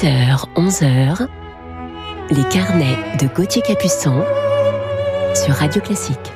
10h, 11h, les carnets de Gauthier Capuçon sur Radio Classique.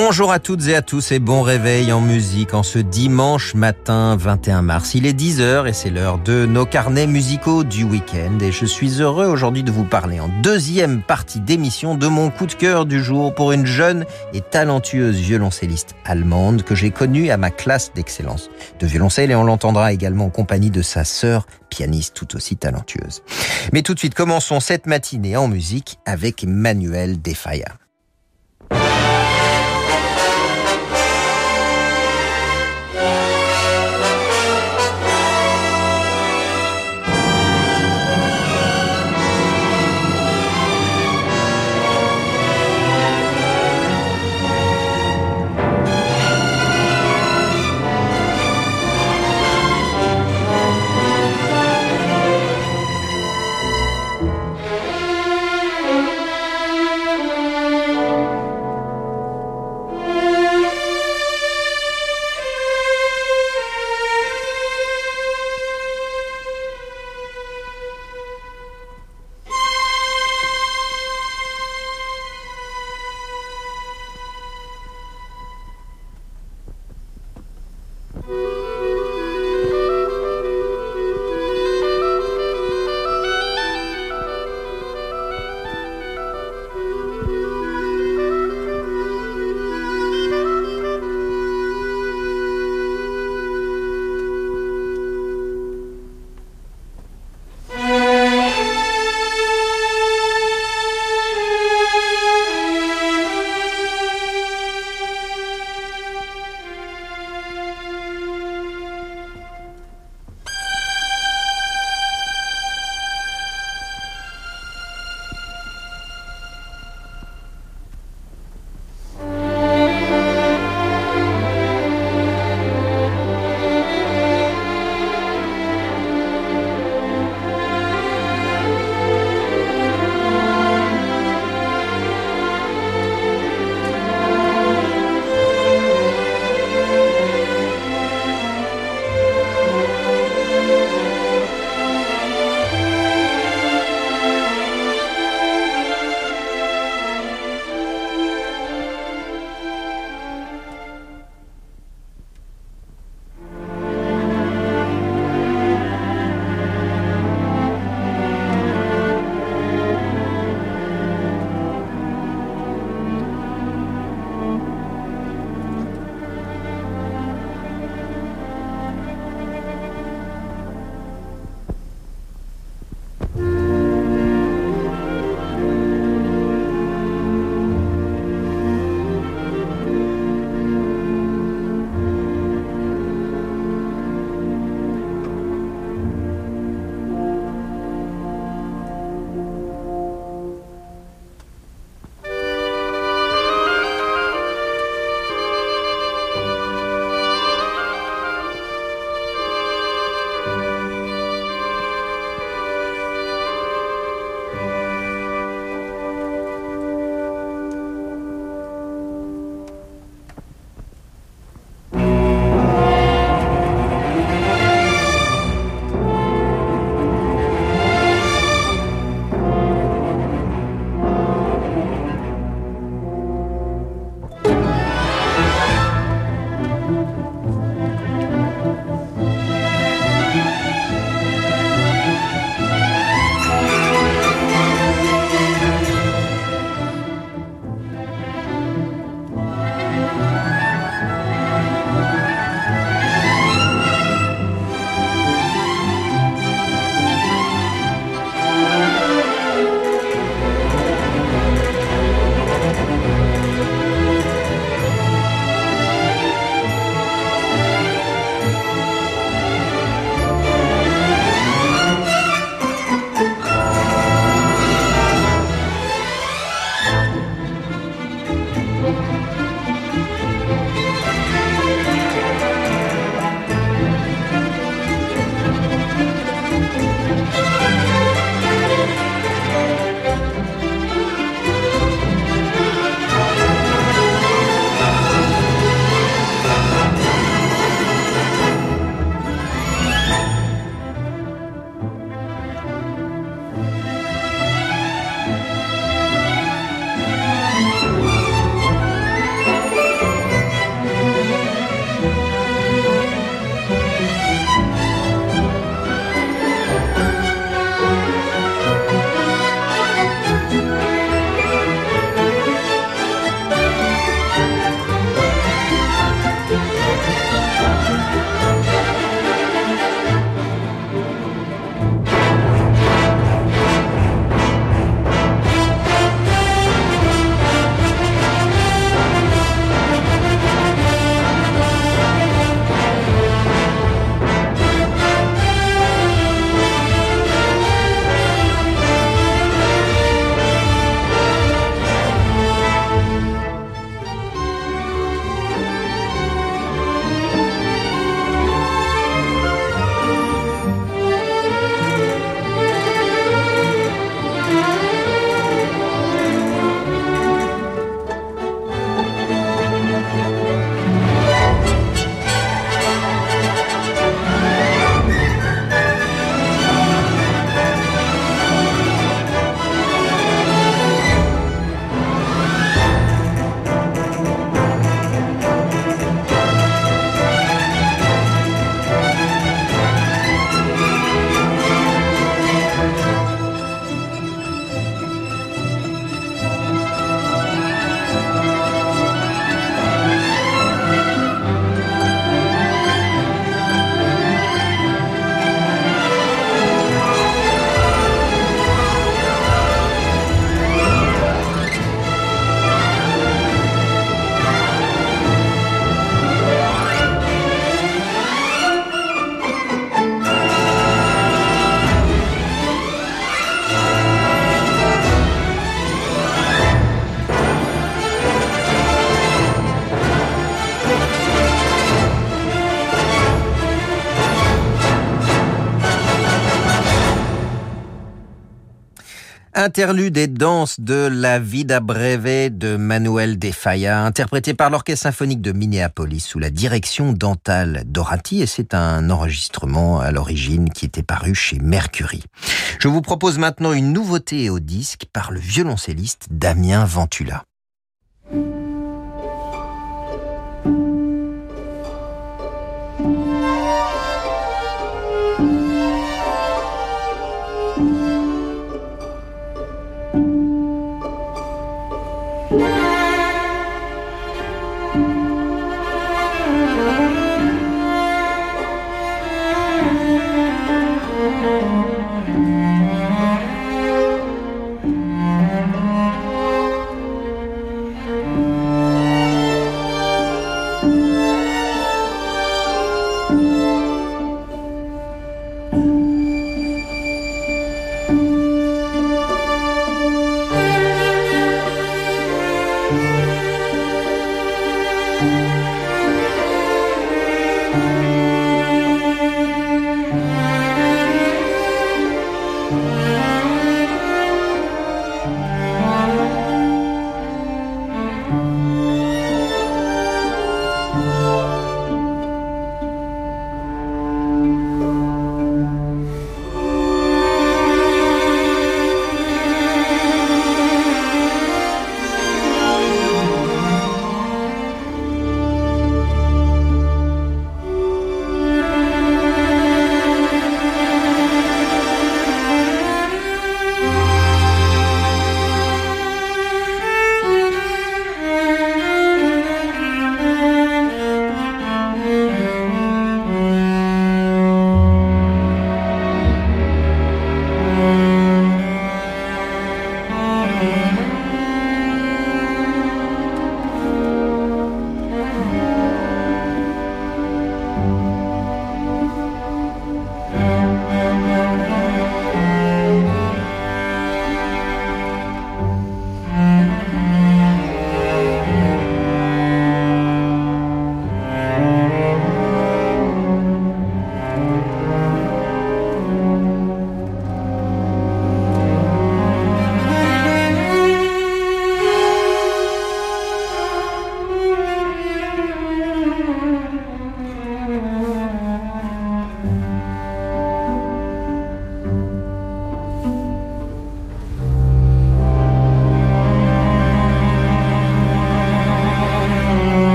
Bonjour à toutes et à tous et bon réveil en musique en ce dimanche matin 21 mars. Il est 10h et c'est l'heure de nos carnets musicaux du week-end et je suis heureux aujourd'hui de vous parler en deuxième partie d'émission de mon coup de cœur du jour pour une jeune et talentueuse violoncelliste allemande que j'ai connue à ma classe d'excellence de violoncelle et on l'entendra également en compagnie de sa sœur pianiste tout aussi talentueuse. Mais tout de suite, commençons cette matinée en musique avec Manuel Defaya. Interlude et danse de La Vida Breve de Manuel de Falla, interprété par l'Orchestre symphonique de Minneapolis sous la direction d'Antal Dorati, et c'est un enregistrement à l'origine qui était paru chez Mercury. Je vous propose maintenant une nouveauté au disque par le violoncelliste Damien Ventula.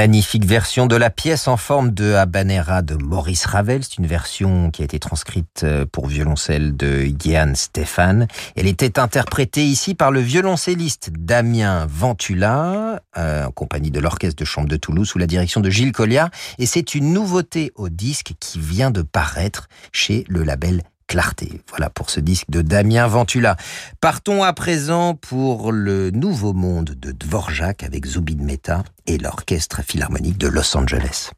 Magnifique version de la pièce en forme de habanera de Maurice Ravel. C'est une version qui a été transcrite euh, pour violoncelle de Yann Stéphane. Elle était interprétée ici par le violoncelliste Damien Ventula, euh, en compagnie de l'Orchestre de Chambre de Toulouse, sous la direction de Gilles Colliard. Et c'est une nouveauté au disque qui vient de paraître chez le label Voilà pour ce disque de Damien Ventula. Partons à présent pour le nouveau monde de Dvorak avec Zubin Mehta et l'Orchestre Philharmonique de Los Angeles.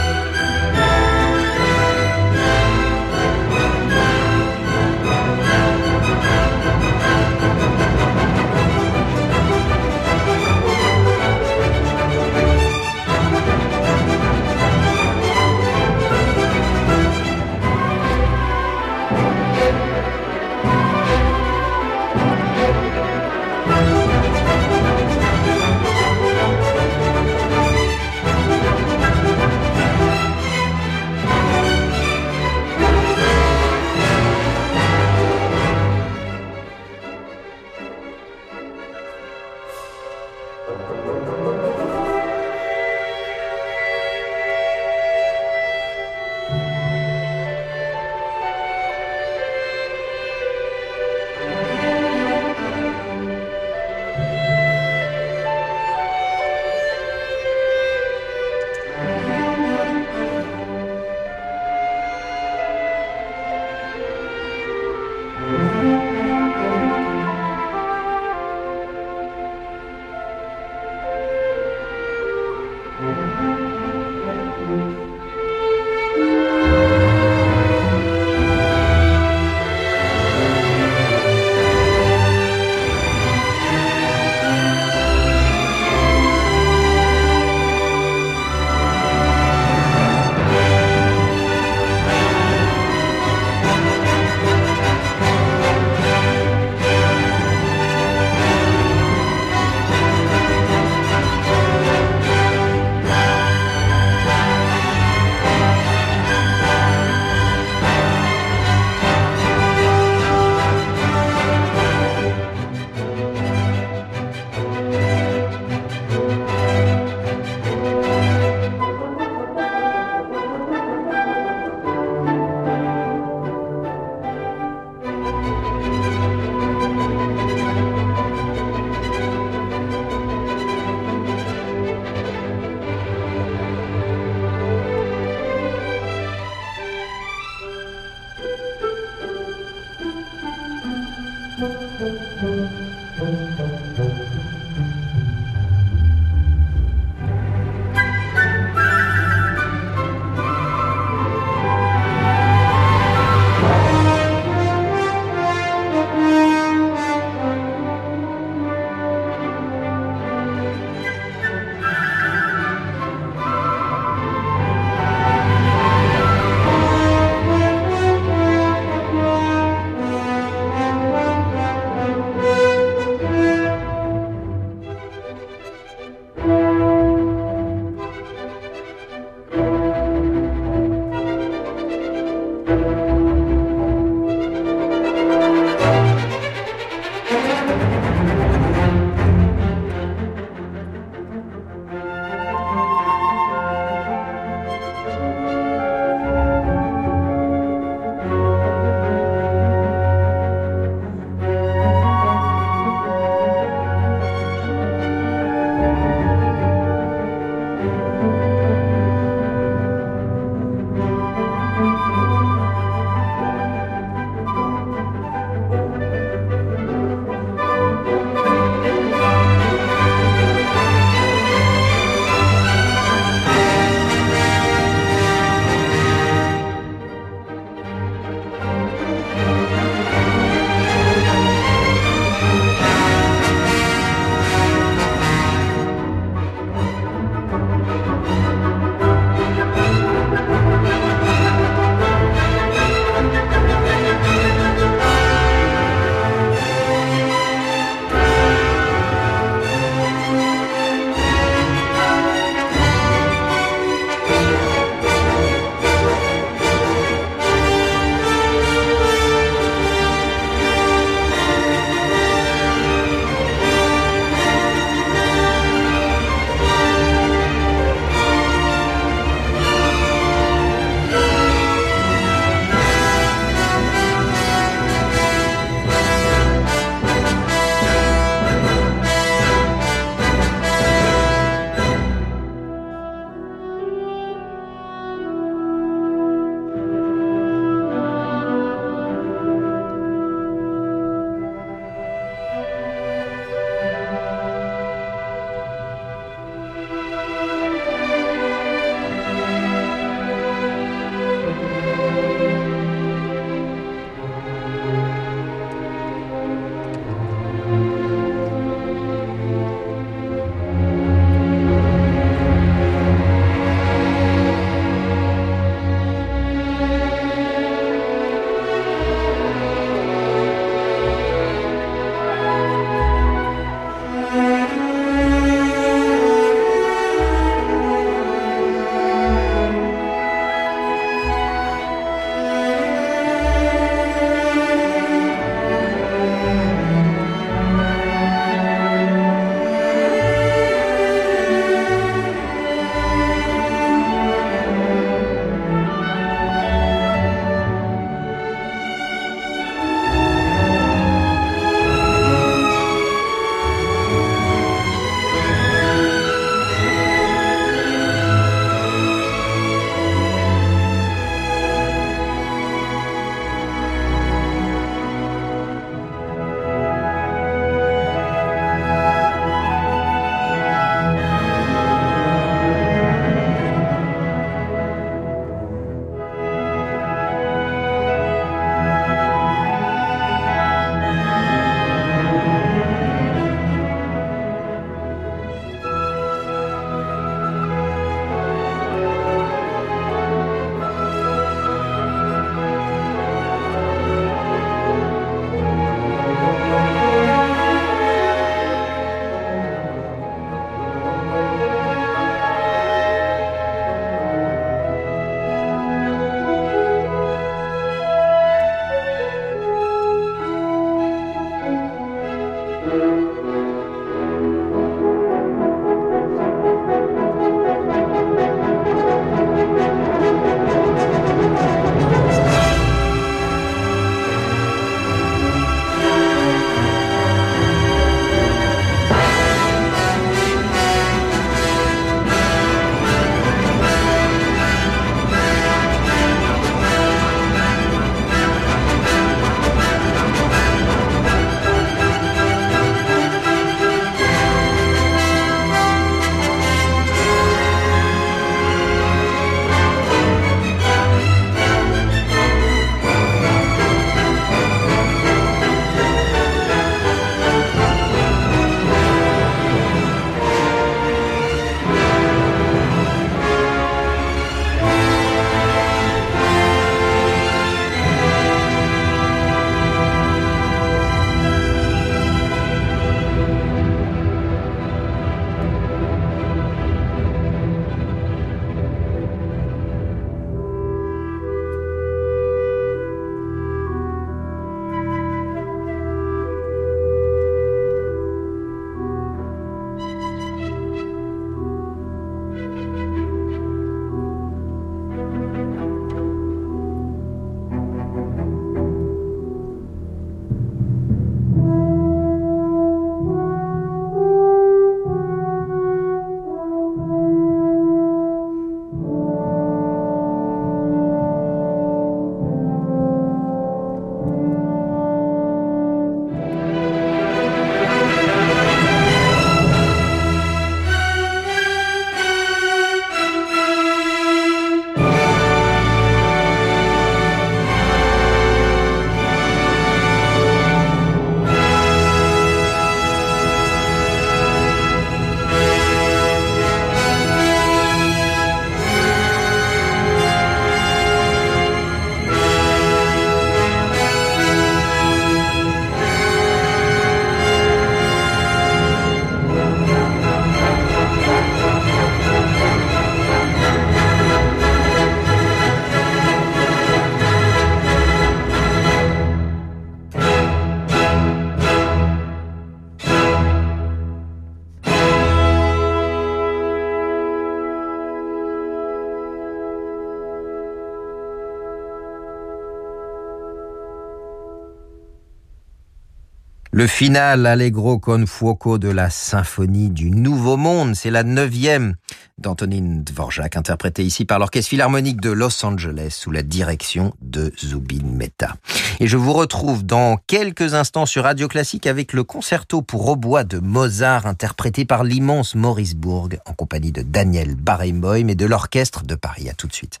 Le final Allegro con fuoco de la symphonie du Nouveau Monde, c'est la neuvième d'Antonine Dvorak, interprétée ici par l'Orchestre Philharmonique de Los Angeles sous la direction de Zubin Mehta. Et je vous retrouve dans quelques instants sur Radio Classique avec le concerto pour hautbois de Mozart interprété par l'immense Maurice Bourg en compagnie de Daniel Barenboim et de l'Orchestre de Paris. À tout de suite.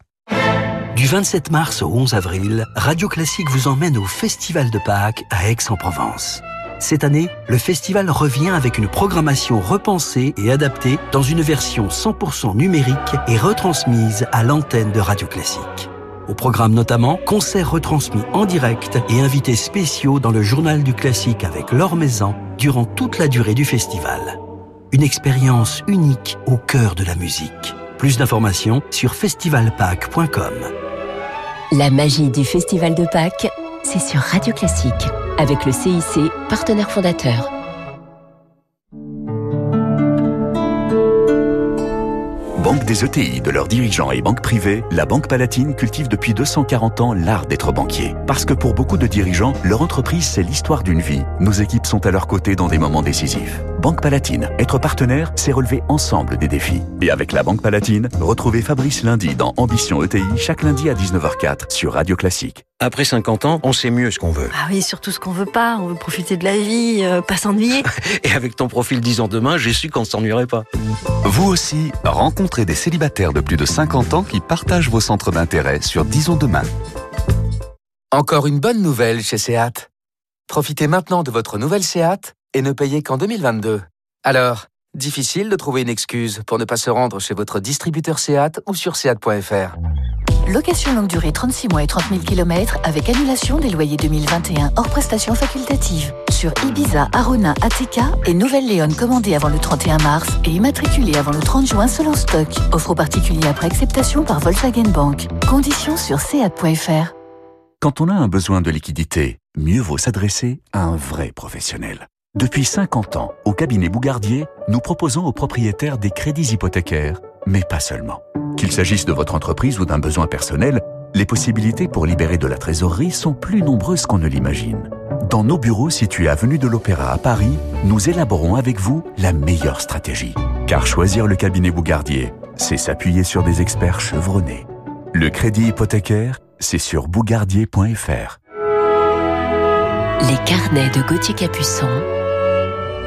Du 27 mars au 11 avril, Radio Classique vous emmène au Festival de Pâques à Aix-en-Provence. Cette année, le festival revient avec une programmation repensée et adaptée dans une version 100% numérique et retransmise à l'antenne de Radio Classique. Au programme notamment, concerts retransmis en direct et invités spéciaux dans le journal du classique avec Laure Maison durant toute la durée du festival. Une expérience unique au cœur de la musique. Plus d'informations sur festivalpâques.com. La magie du Festival de Pâques, c'est sur Radio Classique avec le CIC, partenaire fondateur. Banque des ETI, de leurs dirigeants et banques privées, la Banque Palatine cultive depuis 240 ans l'art d'être banquier. Parce que pour beaucoup de dirigeants, leur entreprise, c'est l'histoire d'une vie. Nos équipes sont à leur côté dans des moments décisifs. Banque Palatine, être partenaire, c'est relever ensemble des défis. Et avec la Banque Palatine, retrouvez Fabrice lundi dans Ambition ETI, chaque lundi à 19h04 sur Radio Classique. Après 50 ans, on sait mieux ce qu'on veut. Ah oui, surtout ce qu'on veut pas. On veut profiter de la vie, euh, pas s'ennuyer. Et avec ton profil 10 ans demain, j'ai su qu'on ne s'ennuierait pas. Vous aussi, rencontrez des célibataires de plus de 50 ans qui partagent vos centres d'intérêt sur Disons demain. Encore une bonne nouvelle chez Seat. Profitez maintenant de votre nouvelle Seat et ne payez qu'en 2022. Alors, difficile de trouver une excuse pour ne pas se rendre chez votre distributeur Seat ou sur seat.fr. Location longue durée 36 mois et 30 000 km avec annulation des loyers 2021 hors prestations facultatives. Sur Ibiza, Arona, ATK et Nouvelle-Léon commandée avant le 31 mars et immatriculée avant le 30 juin selon stock. Offre aux particuliers après acceptation par Volkswagen Bank. Conditions sur seat.fr. Quand on a un besoin de liquidité, mieux vaut s'adresser à un vrai professionnel. Depuis 50 ans, au cabinet Bougardier, nous proposons aux propriétaires des crédits hypothécaires, mais pas seulement. Qu'il s'agisse de votre entreprise ou d'un besoin personnel, les possibilités pour libérer de la trésorerie sont plus nombreuses qu'on ne l'imagine. Dans nos bureaux situés avenue de l'Opéra à Paris, nous élaborons avec vous la meilleure stratégie. Car choisir le cabinet Bougardier, c'est s'appuyer sur des experts chevronnés. Le crédit hypothécaire, c'est sur bougardier.fr. Les carnets de Gauthier Capuçon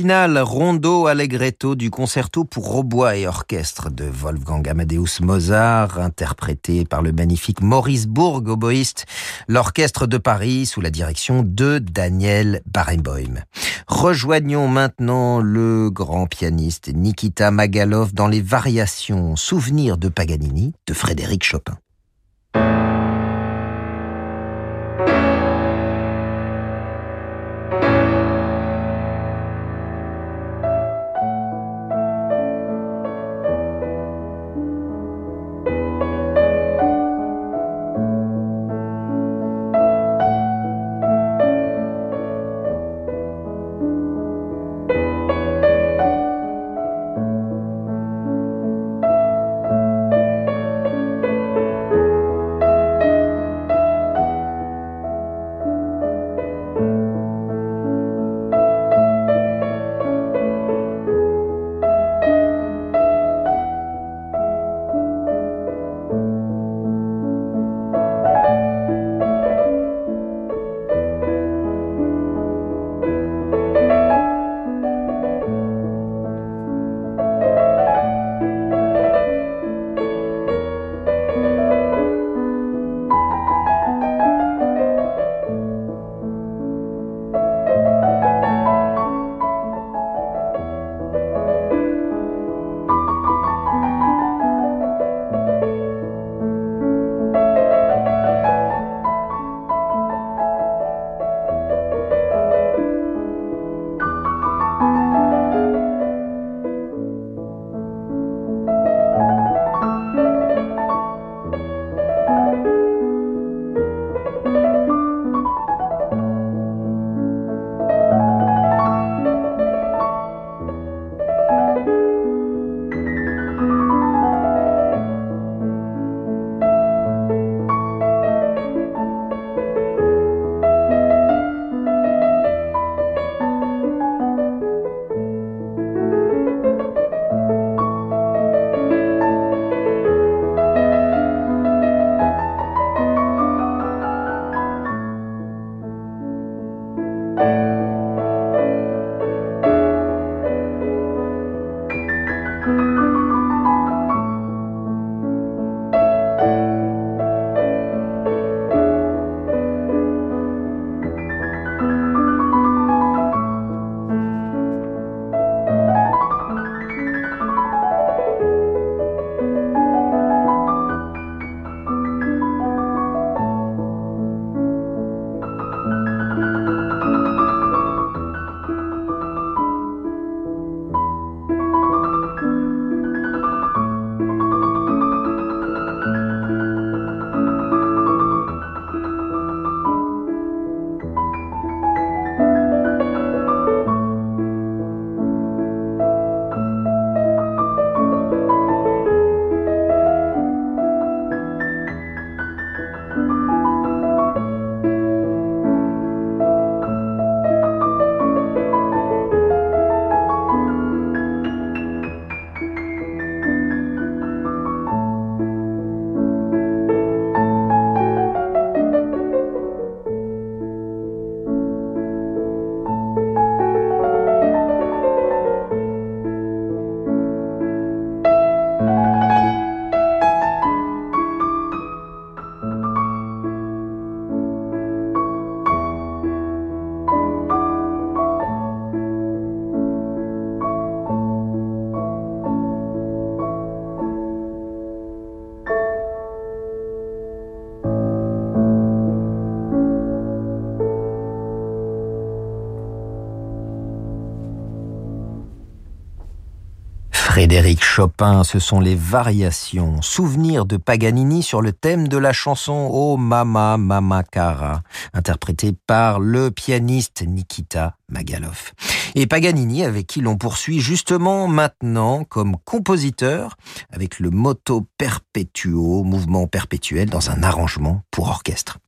Le final rondo allegretto du concerto pour hautbois et orchestre de Wolfgang Amadeus Mozart, interprété par le magnifique Maurice Bourg, oboïste, l'orchestre de Paris sous la direction de Daniel Barenboim. Rejoignons maintenant le grand pianiste Nikita Magalov dans les variations Souvenirs de Paganini de Frédéric Chopin. Frédéric Chopin, ce sont les variations, souvenirs de Paganini sur le thème de la chanson Oh Mama Mama Cara, interprétée par le pianiste Nikita Magalov. Et Paganini, avec qui l'on poursuit justement maintenant comme compositeur, avec le moto perpetuo, mouvement perpétuel dans un arrangement pour orchestre.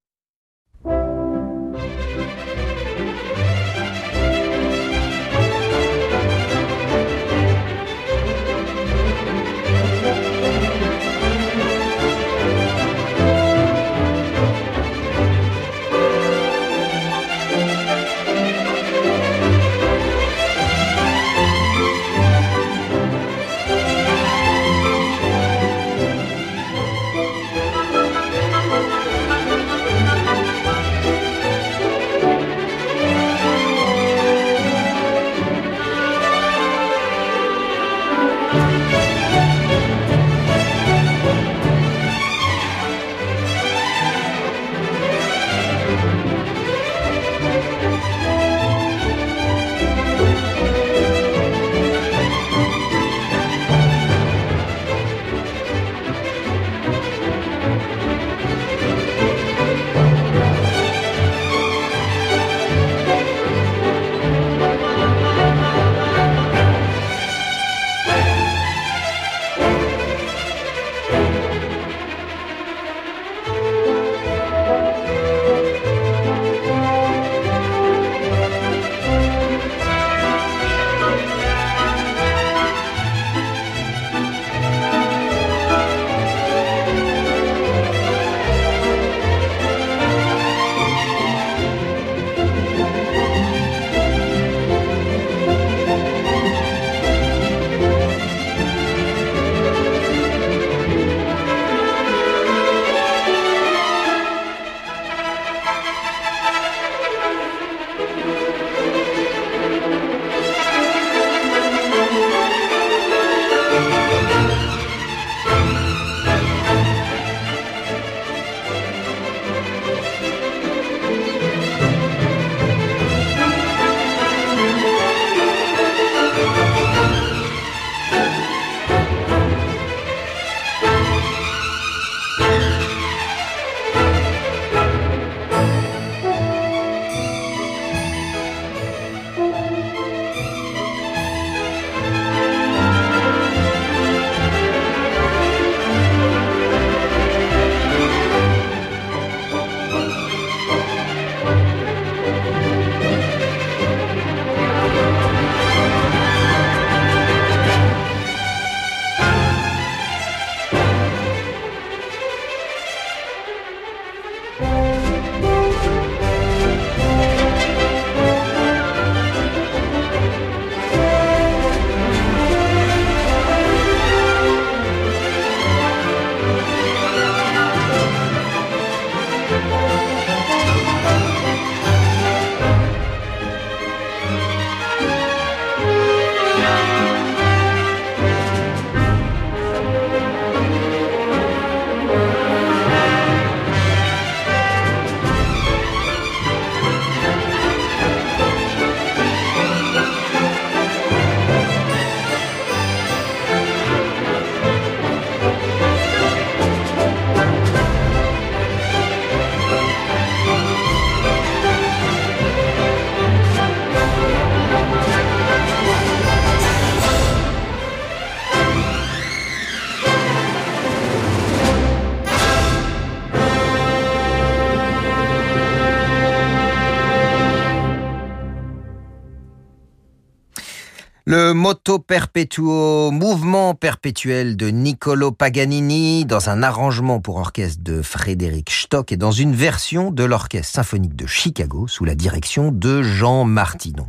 Le Moto Perpetuo, mouvement perpétuel de Niccolo Paganini, dans un arrangement pour orchestre de Frédéric Stock et dans une version de l'Orchestre symphonique de Chicago sous la direction de Jean Martinon.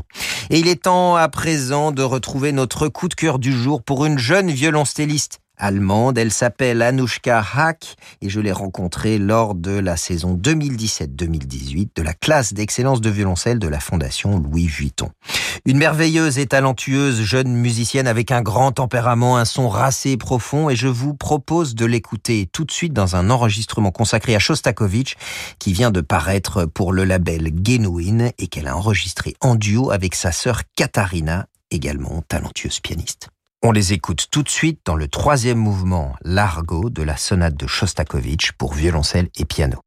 Et il est temps à présent de retrouver notre coup de cœur du jour pour une jeune violoncelliste allemande. Elle s'appelle Anushka Hack et je l'ai rencontrée lors de la saison 2017-2018 de la classe d'excellence de violoncelle de la Fondation Louis Vuitton. Une merveilleuse et talentueuse jeune musicienne avec un grand tempérament, un son racé et profond et je vous propose de l'écouter tout de suite dans un enregistrement consacré à Shostakovich qui vient de paraître pour le label Genuine et qu'elle a enregistré en duo avec sa sœur Katharina, également talentueuse pianiste. On les écoute tout de suite dans le troisième mouvement, Largo de la sonate de Shostakovich pour violoncelle et piano.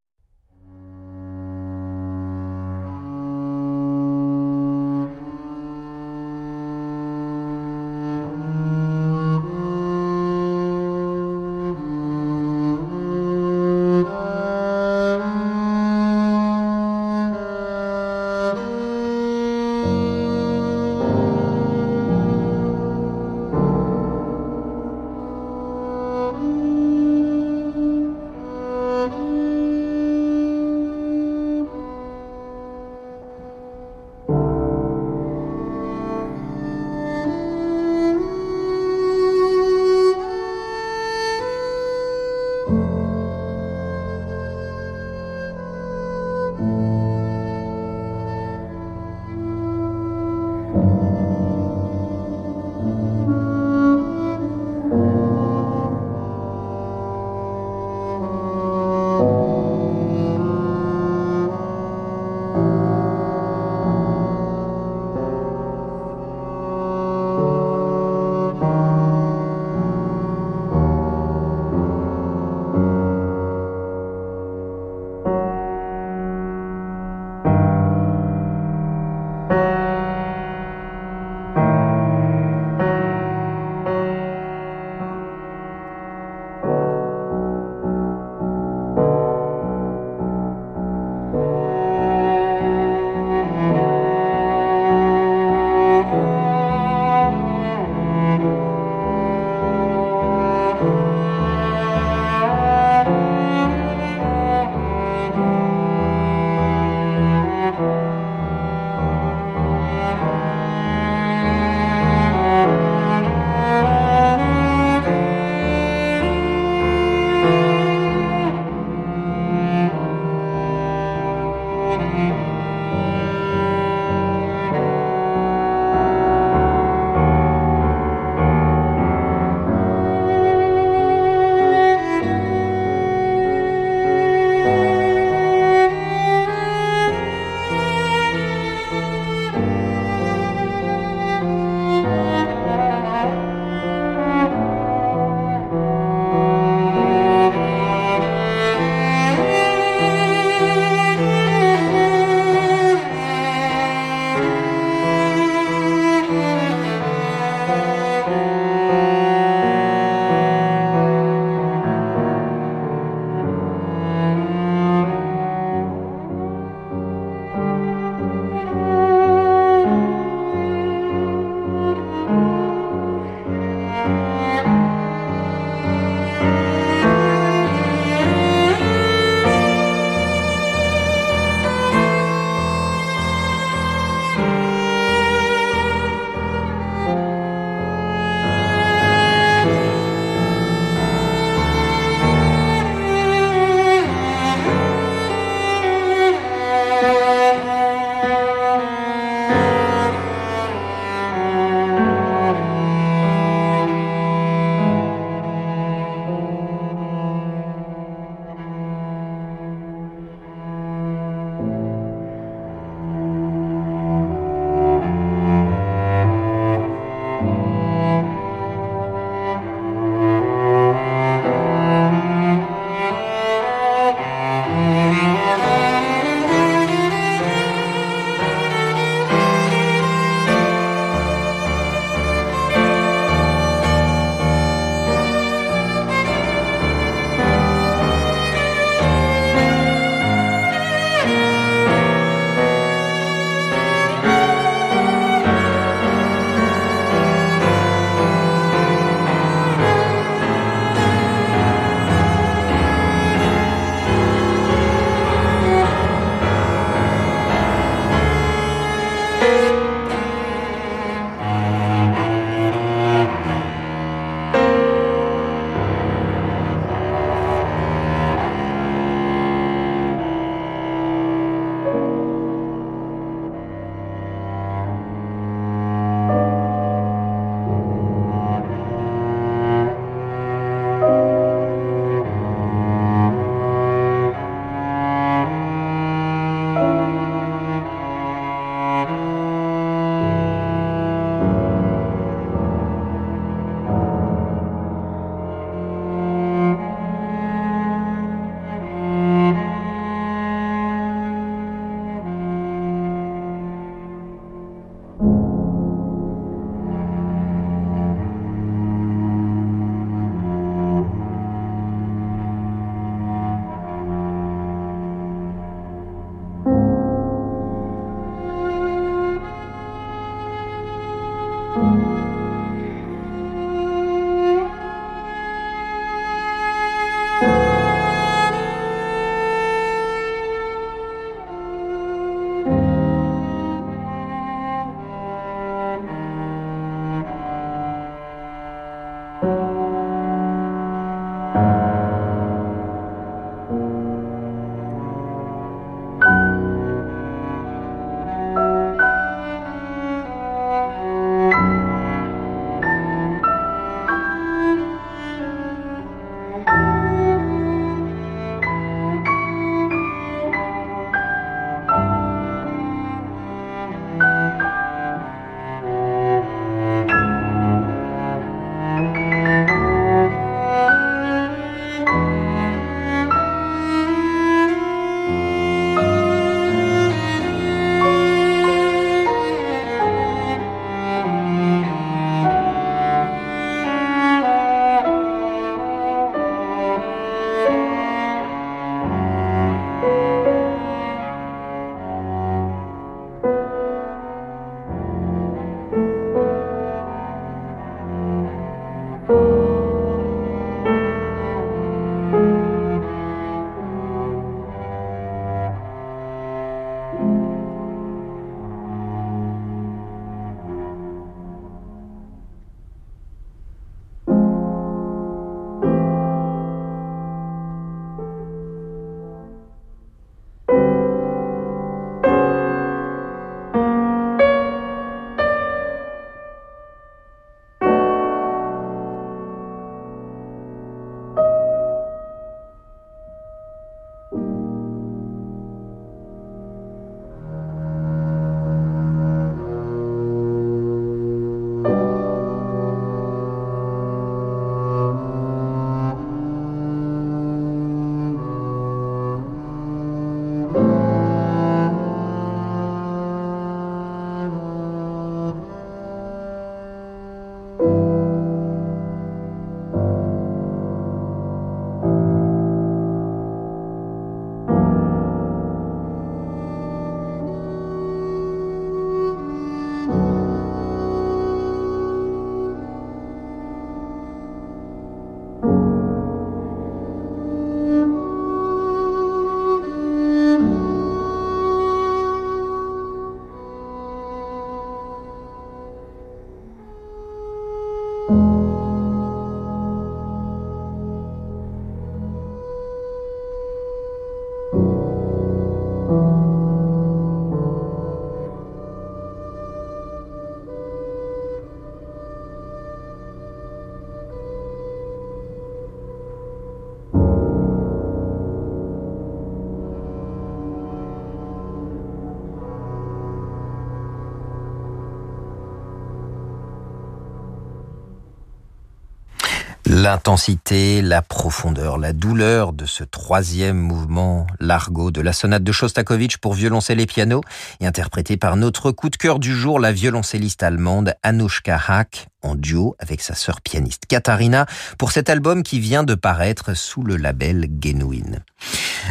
L'intensité, la profondeur, la douleur de ce troisième mouvement largo de la sonate de Shostakovich pour violoncelle et piano est interprété par notre coup de cœur du jour, la violoncelliste allemande Anushka Hack, en duo avec sa sœur pianiste Katharina, pour cet album qui vient de paraître sous le label Genuine.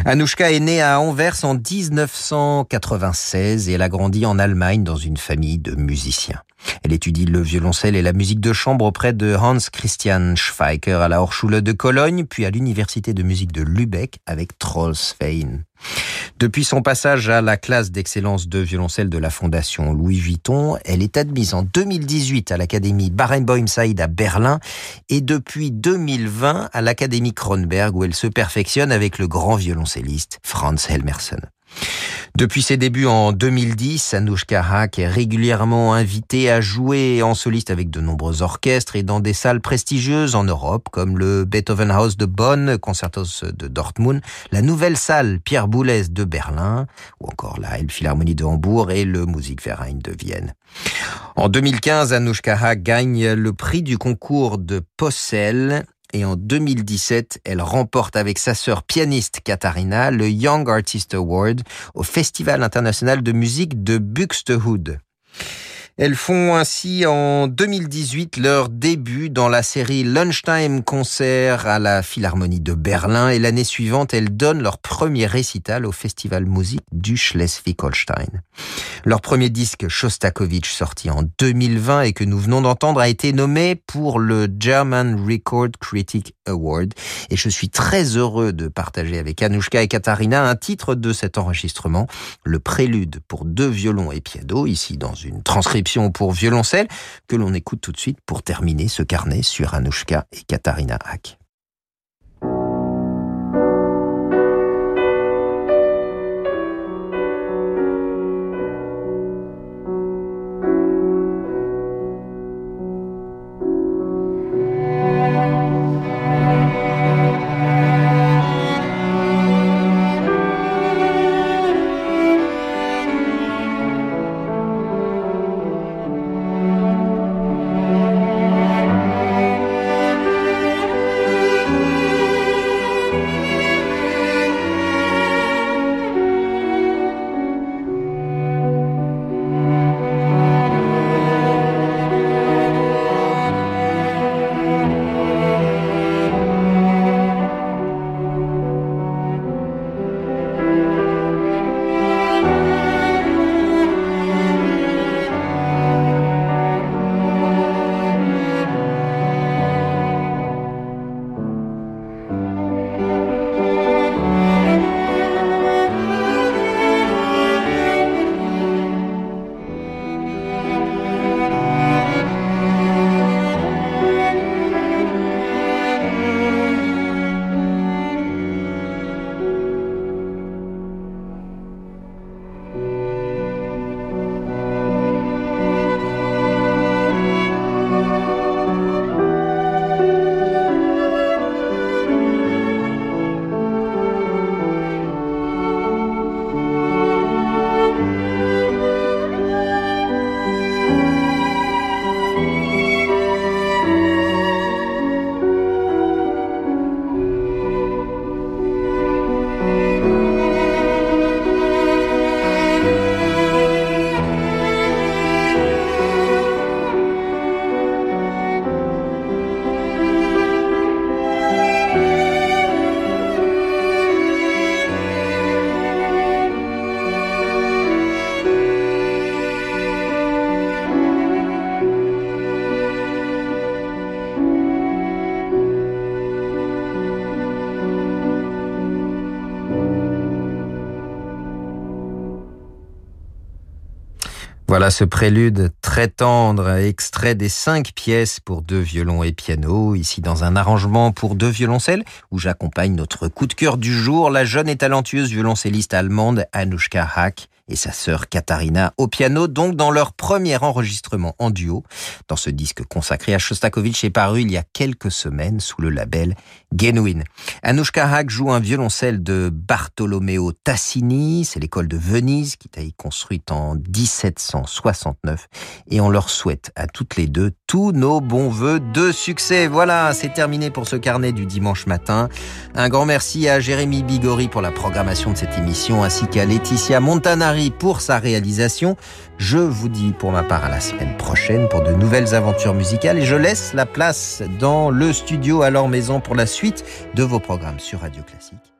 Anushka est née à Anvers en 1996 et elle a grandi en Allemagne dans une famille de musiciens. Elle étudie le violoncelle et la musique de chambre auprès de Hans Christian Schweiker à la Hochschule de Cologne, puis à l'université de musique de Lübeck avec Trollsvein. Depuis son passage à la classe d'excellence de violoncelle de la Fondation Louis Vuitton, elle est admise en 2018 à l'Académie Barenboim Saïd à Berlin et depuis 2020 à l'Académie Kronberg où elle se perfectionne avec le grand violoncelliste Franz Helmersen. Depuis ses débuts en 2010, Anouchka Hack est régulièrement invitée à jouer en soliste avec de nombreux orchestres et dans des salles prestigieuses en Europe, comme le Beethoven House de Bonn, Concertos de Dortmund, la nouvelle salle Pierre Boulez de Berlin, ou encore la Elbphilharmonie de Hambourg et le Musikverein de Vienne. En 2015, Anouchka Hack gagne le prix du concours de Possel et en 2017, elle remporte avec sa sœur pianiste Katharina le Young Artist Award au Festival international de musique de Buxtehude. Elles font ainsi en 2018 leur début dans la série Lunchtime Concert à la Philharmonie de Berlin et l'année suivante, elles donnent leur premier récital au Festival Musique du Schleswig-Holstein. Leur premier disque Shostakovich sorti en 2020 et que nous venons d'entendre a été nommé pour le German Record Critic Award et je suis très heureux de partager avec Anushka et Katharina un titre de cet enregistrement, le prélude pour deux violons et piano, ici dans une transcription pour violoncelle que l'on écoute tout de suite pour terminer ce carnet sur Anushka et Katharina Hack. Voilà ce prélude très tendre, extrait des cinq pièces pour deux violons et piano, ici dans un arrangement pour deux violoncelles, où j'accompagne notre coup de cœur du jour, la jeune et talentueuse violoncelliste allemande Anushka Hack, et sa sœur Katharina au piano, donc dans leur premier enregistrement en duo. Dans ce disque consacré à Shostakovich est paru il y a quelques semaines sous le label Genuine. Anushka Hack joue un violoncelle de Bartolomeo Tassini, c'est l'école de Venise qui été construite en 1769 et on leur souhaite à toutes les deux tous nos bons voeux de succès. Voilà, c'est terminé pour ce carnet du dimanche matin. Un grand merci à Jérémy Bigori pour la programmation de cette émission ainsi qu'à Laetitia Pour sa réalisation. Je vous dis pour ma part à la semaine prochaine pour de nouvelles aventures musicales et je laisse la place dans le studio à leur maison pour la suite de vos programmes sur Radio Classique.